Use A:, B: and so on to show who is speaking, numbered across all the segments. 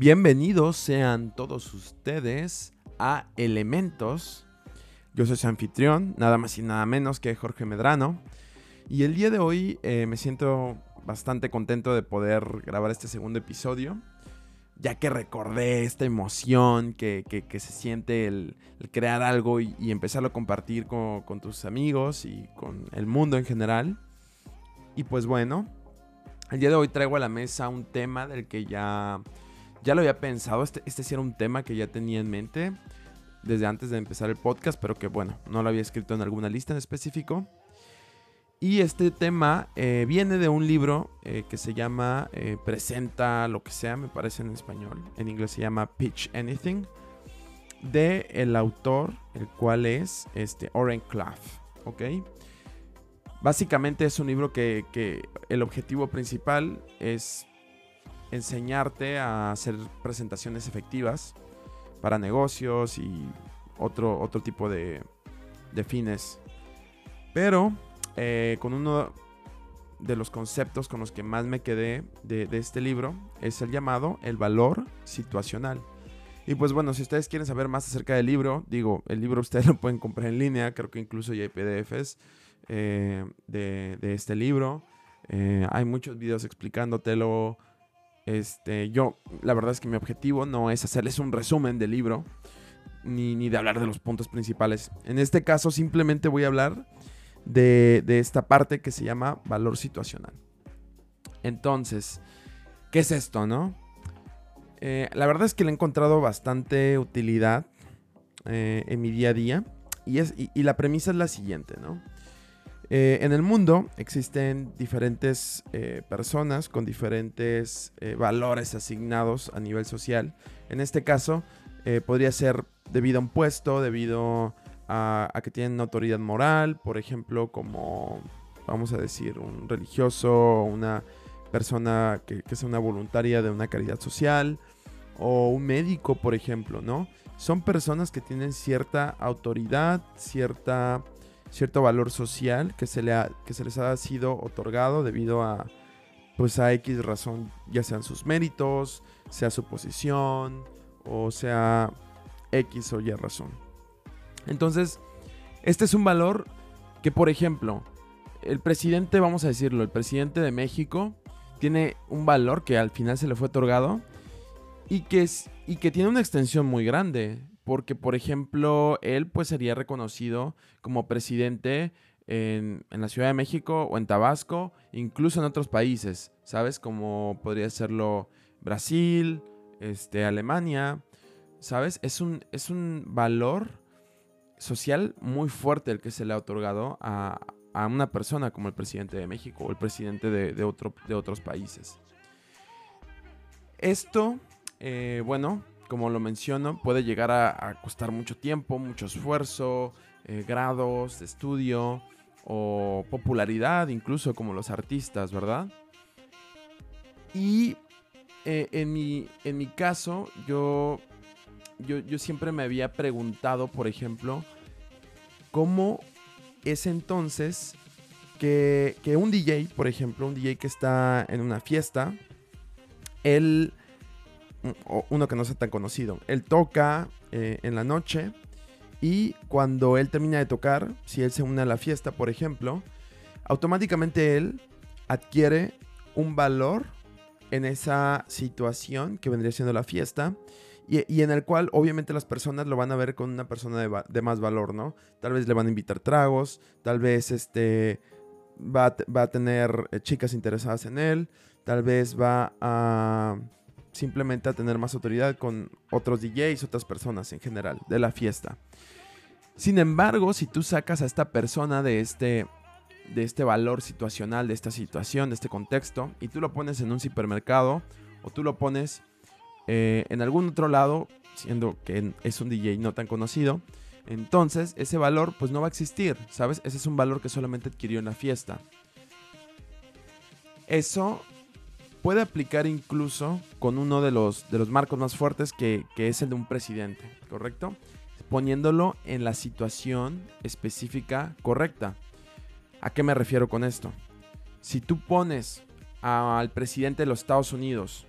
A: Bienvenidos sean todos ustedes a Elementos. Yo soy su anfitrión, nada más y nada menos que Jorge Medrano. Y el día de hoy eh, me siento bastante contento de poder grabar este segundo episodio, ya que recordé esta emoción que, se siente el, crear algo y, empezarlo a compartir con, con tus amigos y con el mundo en general. Y pues bueno, el día de hoy traigo a la mesa un tema del que ya, ya lo había pensado. Este, este sí era un tema que ya tenía en mente desde antes de empezar el podcast, pero que bueno, no lo había escrito en alguna lista en específico. Y este tema eh, viene de un libro eh, que se llama eh, Presenta lo que sea, me parece en español. En inglés se llama Pitch Anything. De el autor, el cual es este, Oren Clough. ¿Ok? Básicamente es un libro que, el objetivo principal es enseñarte a hacer presentaciones efectivas para negocios y otro, otro tipo de, fines. Pero eh, con uno de los conceptos con los que más me quedé de, este libro es el llamado el valor situacional. Y pues bueno, si ustedes quieren saber más acerca del libro, digo, el libro ustedes lo pueden comprar en línea, creo que incluso ya hay PDFs. Eh, de, este libro. Eh, hay muchos videos explicándotelo. Este, yo, la verdad es que mi objetivo no es hacerles un resumen del libro, ni, ni de hablar de los puntos principales. En este caso, simplemente voy a hablar de, esta parte que se llama valor situacional. Entonces, ¿qué es esto, no? Eh, la verdad es que le he encontrado bastante utilidad en mi día a día. Y, es, y la premisa es la siguiente, ¿no? Eh, en el mundo existen diferentes eh, personas con diferentes eh, valores asignados a nivel social. En este caso, podría ser debido a un puesto, debido a, que tienen autoridad moral, por ejemplo, como, vamos a decir, un religioso, una persona que, que sea una voluntaria de una caridad social, o un médico, por ejemplo, ¿no? Son personas que tienen cierta autoridad, cierta cierto valor social que se, le que se les ha sido otorgado debido a, pues a X razón, ya sean sus méritos, sea su posición o sea X o Y razón. Entonces, este es un valor que, por ejemplo, el presidente, vamos a decirlo, el presidente de México tiene un valor que al final se le fue otorgado y que, es, y que tiene una extensión muy grande porque, por ejemplo, él pues sería reconocido como presidente en, la Ciudad de México o en Tabasco, incluso en otros países, ¿sabes? Como podría serlo Brasil, este, Alemania, ¿sabes? Es un, es un valor social muy fuerte el que se le ha otorgado a, una persona como el presidente de México o el presidente de, otro, de otros países. Esto, eh, bueno, como lo menciono, puede llegar a, costar mucho tiempo, mucho esfuerzo, eh, grados de estudio o popularidad, incluso como los artistas, ¿verdad? Y eh, en, mi, en mi caso, yo, yo, siempre me había preguntado, por ejemplo, cómo es entonces que, que un DJ, por ejemplo, un DJ que está en una fiesta, él uno que no sea tan conocido. Él toca eh, en la noche y cuando él termina de tocar, si él se une a la fiesta, por ejemplo, automáticamente él adquiere un valor en esa situación que vendría siendo la fiesta y, en el cual obviamente las personas lo van a ver con una persona de, más valor, ¿no? Tal vez le van a invitar tragos, tal vez este va va a tener eh, chicas interesadas en él, tal vez va a simplemente a tener más autoridad con otros DJs, otras personas en general de la fiesta. Sin embargo, si tú sacas a esta persona de este, de este valor situacional, de esta situación, de este contexto, y tú lo pones en un supermercado o tú lo pones eh, en algún otro lado, siendo que es un DJ no tan conocido, entonces ese valor pues no va a existir, ¿sabes? Ese es un valor que solamente adquirió en la fiesta. Eso puede aplicar incluso con uno de los, de los marcos más fuertes que, es el de un presidente, ¿correcto? Poniéndolo en la situación específica correcta. ¿A qué me refiero con esto? Si tú pones al presidente de los Estados Unidos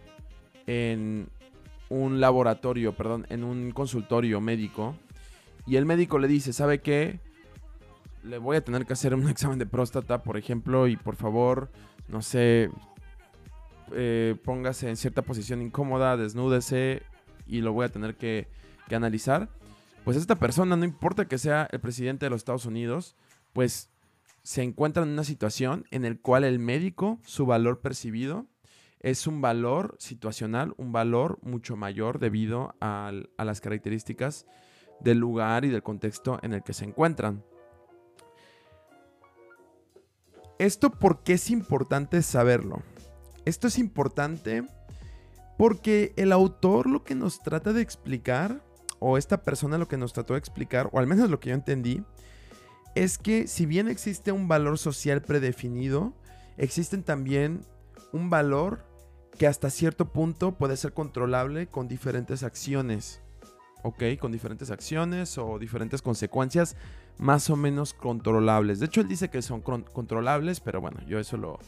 A: en, un laboratorio, perdón, en un consultorio médico y el médico le dice, ¿sabe qué? Le voy a tener que hacer un examen de próstata, por ejemplo, y por favor, no sé, eh, póngase en cierta posición incómoda, desnúdese y lo voy a tener que, analizar. Pues esta persona, no importa que sea el presidente de los Estados Unidos, pues se encuentra en una situación en la cual el médico, su valor percibido, es un valor situacional, un valor mucho mayor debido a, a las características del lugar y del contexto en el que se encuentran. ¿Esto por qué es importante saberlo? Esto es importante porque el autor lo que nos trata de explicar, o esta persona lo que nos trató de explicar, o al menos lo que yo entendí, es que si bien existe un valor social predefinido, existen también un valor que hasta cierto punto puede ser controlable con diferentes acciones. ¿Ok? Con diferentes acciones o diferentes consecuencias más o menos controlables. De hecho, él dice que son controlables, pero bueno, yo eso lo,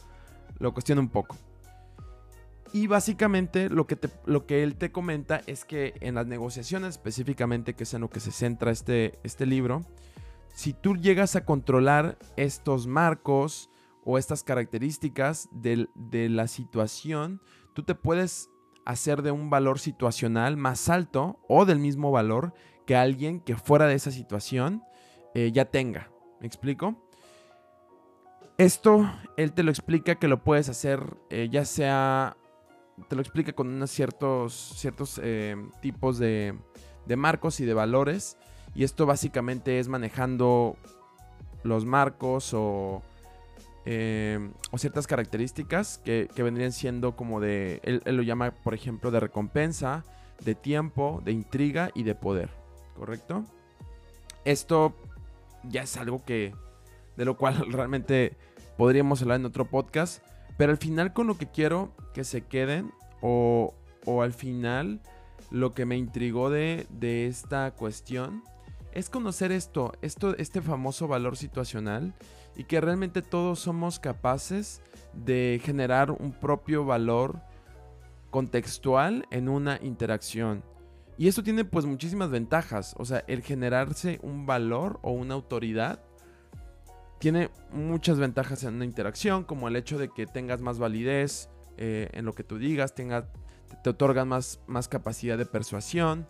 A: lo cuestiono un poco. Y básicamente lo que, lo que él te comenta es que en las negociaciones específicamente, que es en lo que se centra este, este libro, si tú llegas a controlar estos marcos o estas características de, la situación, tú te puedes hacer de un valor situacional más alto o del mismo valor que alguien que fuera de esa situación eh, ya tenga. ¿Me explico? Esto él te lo explica que lo puedes hacer eh, ya sea, te lo explica con unos ciertos, ciertos eh, tipos de, de marcos y de valores y esto básicamente es manejando los marcos o, eh, o ciertas características que, vendrían siendo como de, él, lo llama por ejemplo de recompensa, de tiempo, de intriga y de poder, ¿correcto? Esto ya es algo que, de lo cual realmente podríamos hablar en otro podcast, pero al final con lo que quiero que se queden o, o al final lo que me intrigó de, de esta cuestión es conocer esto, esto, este famoso valor situacional y que realmente todos somos capaces de generar un propio valor contextual en una interacción. Y esto tiene pues muchísimas ventajas, o sea, el generarse un valor o una autoridad tiene muchas ventajas en una interacción, como el hecho de que tengas más validez eh, en lo que tú digas, te otorgan más, más capacidad de persuasión,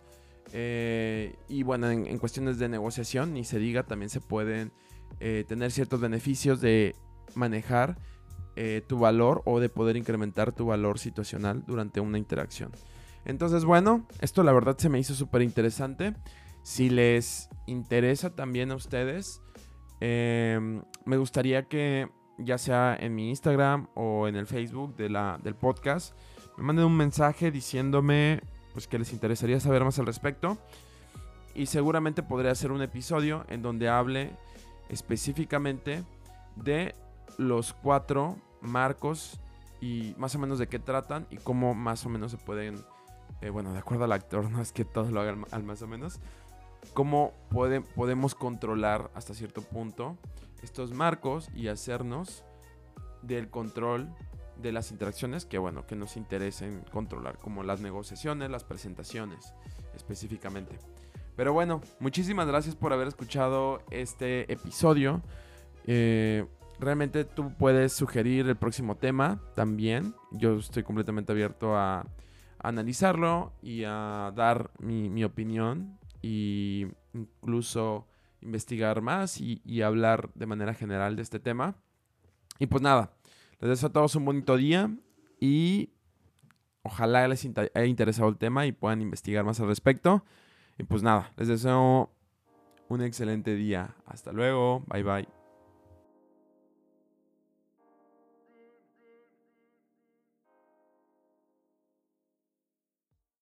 A: eh, y bueno, en, cuestiones de negociación, ni se diga, también se pueden eh, tener ciertos beneficios de manejar tu valor o de poder incrementar tu valor situacional durante una interacción. Entonces, bueno, esto la verdad se me hizo súper interesante. Si les interesa también a ustedes, em, me gustaría que ya sea en mi Instagram o en el Facebook de la, del podcast, me manden un mensaje diciéndome pues que les interesaría saber más al respecto. Y seguramente podré hacer un episodio en donde hable específicamente de los cuatro marcos y más o menos de qué tratan y cómo más o menos se pueden, eh, bueno, de acuerdo al actor, no es que todos lo hagan al más o menos, cómo podemos controlar hasta cierto punto estos marcos y hacernos del control de las interacciones que, bueno, que nos interesen controlar, como las negociaciones, las presentaciones específicamente. Pero bueno, muchísimas gracias por haber escuchado este episodio. Eh, realmente tú puedes sugerir el próximo tema también. Yo estoy completamente abierto a, analizarlo y a dar mi, opinión incluso investigar más y, y hablar de manera general de este tema. Y pues nada, les deseo a todos un bonito día y ojalá les haya interesado el tema y puedan investigar más al respecto. Y pues nada, les deseo un excelente día. Hasta luego. Bye bye.